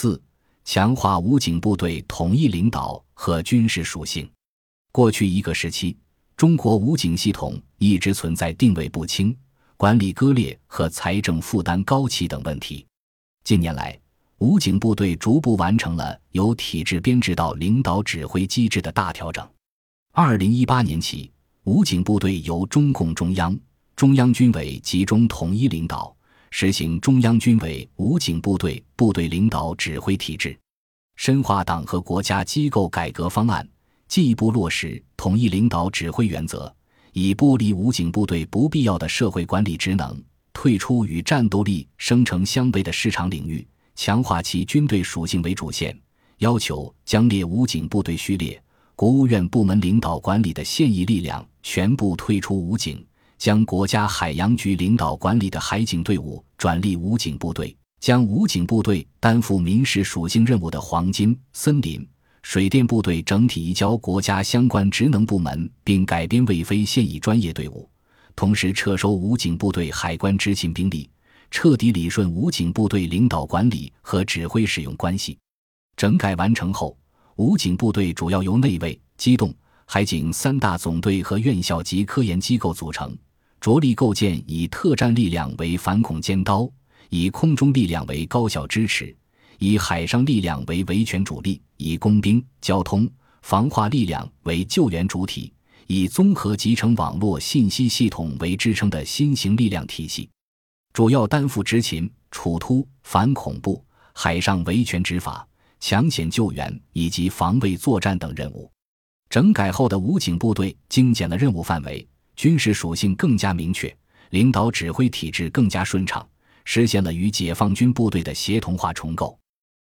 四、强化武警部队统一领导和军事属性。过去一个时期，中国武警系统一直存在定位不清、管理割裂和财政负担高企等问题。近年来，武警部队逐步完成了由体制编制到领导指挥机制的大调整。二零一八年起，武警部队由中共中央、中央军委集中统一领导，实行中央军委武警部队部队领导指挥体制，深化党和国家机构改革方案，进一步落实统一领导指挥原则，以剥离武警部队不必要的社会管理职能，退出与战斗力生成相悖的市场领域。强化其军队属性为主线，要求将列武警部队序列、国务院部门领导管理的现役力量全部退出武警，将国家海洋局领导管理的海警队伍转隶武警部队，将武警部队担负民事属性任务的黄金、森林、水电部队整体移交国家相关职能部门，并改编为非现役专业队伍，同时撤收武警部队海关执勤兵力。彻底理顺武警部队领导管理和指挥使用关系。整改完成后，武警部队主要由内卫、机动、海警三大总队和院校及科研机构组成，着力构建以特战力量为反恐尖刀，以空中力量为高效支持，以海上力量为维权主力，以工兵、交通、防化力量为救援主体，以综合集成网络信息系统为支撑的新型力量体系。主要担负执勤、处突、反恐怖、海上维权执法、抢险救援以及防卫作战等任务。整改后的武警部队精简了任务范围，军事属性更加明确，领导指挥体制更加顺畅，实现了与解放军部队的协同化重构。